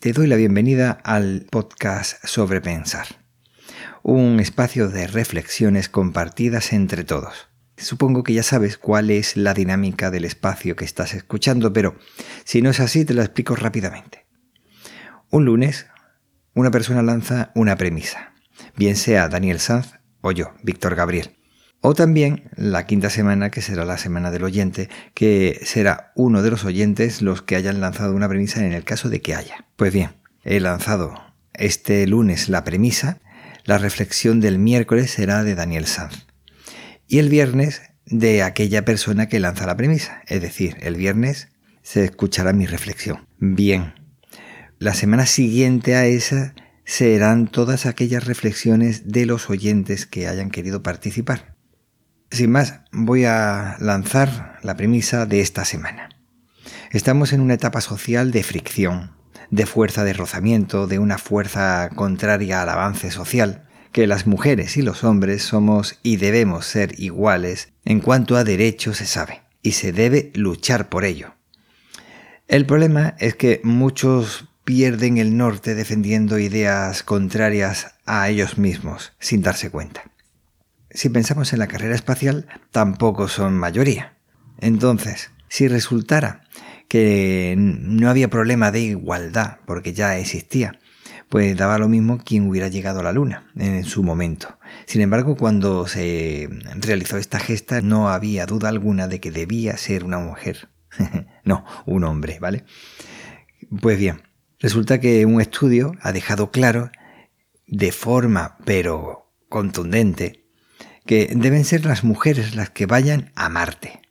Te doy la bienvenida al podcast sobre pensar, un espacio de reflexiones compartidas entre todos. Supongo que ya sabes cuál es la dinámica del espacio que estás escuchando, pero si no es así te lo explico rápidamente. Un lunes, una persona lanza una premisa, bien sea Daniel Sanz o yo, Víctor Gabriel. O también la quinta semana, que será la semana del oyente, que será uno de los oyentes los que hayan lanzado una premisa en el caso de que haya. Pues bien, he lanzado este lunes la premisa, la reflexión del miércoles será de Daniel Sanz. Y el viernes de aquella persona que lanza la premisa. Es decir, el viernes se escuchará mi reflexión. Bien, la semana siguiente a esa serán todas aquellas reflexiones de los oyentes que hayan querido participar. Sin más, voy a lanzar la premisa de esta semana. Estamos en una etapa social de fricción, de fuerza de rozamiento, de una fuerza contraria al avance social, que las mujeres y los hombres somos y debemos ser iguales en cuanto a derechos se sabe, y se debe luchar por ello. El problema es que muchos pierden el norte defendiendo ideas contrarias a ellos mismos, sin darse cuenta si pensamos en la carrera espacial, tampoco son mayoría. Entonces, si resultara que no había problema de igualdad, porque ya existía, pues daba lo mismo quien hubiera llegado a la Luna en su momento. Sin embargo, cuando se realizó esta gesta, no había duda alguna de que debía ser una mujer. no, un hombre, ¿vale? Pues bien, resulta que un estudio ha dejado claro, de forma pero contundente, que deben ser las mujeres las que vayan a Marte.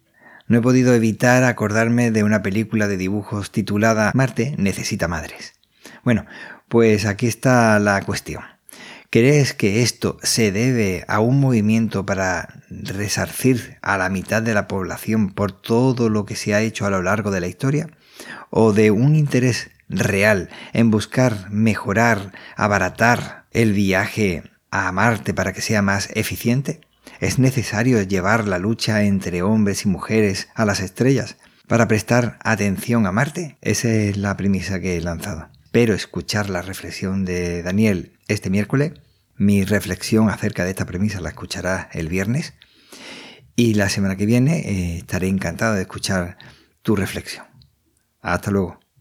No he podido evitar acordarme de una película de dibujos titulada Marte necesita madres. Bueno, pues aquí está la cuestión. ¿Crees que esto se debe a un movimiento para resarcir a la mitad de la población por todo lo que se ha hecho a lo largo de la historia? ¿O de un interés real en buscar mejorar, abaratar el viaje a Marte para que sea más eficiente? ¿Es necesario llevar la lucha entre hombres y mujeres a las estrellas para prestar atención a Marte? Esa es la premisa que he lanzado. Pero escuchar la reflexión de Daniel este miércoles, mi reflexión acerca de esta premisa la escuchará el viernes y la semana que viene eh, estaré encantado de escuchar tu reflexión. Hasta luego.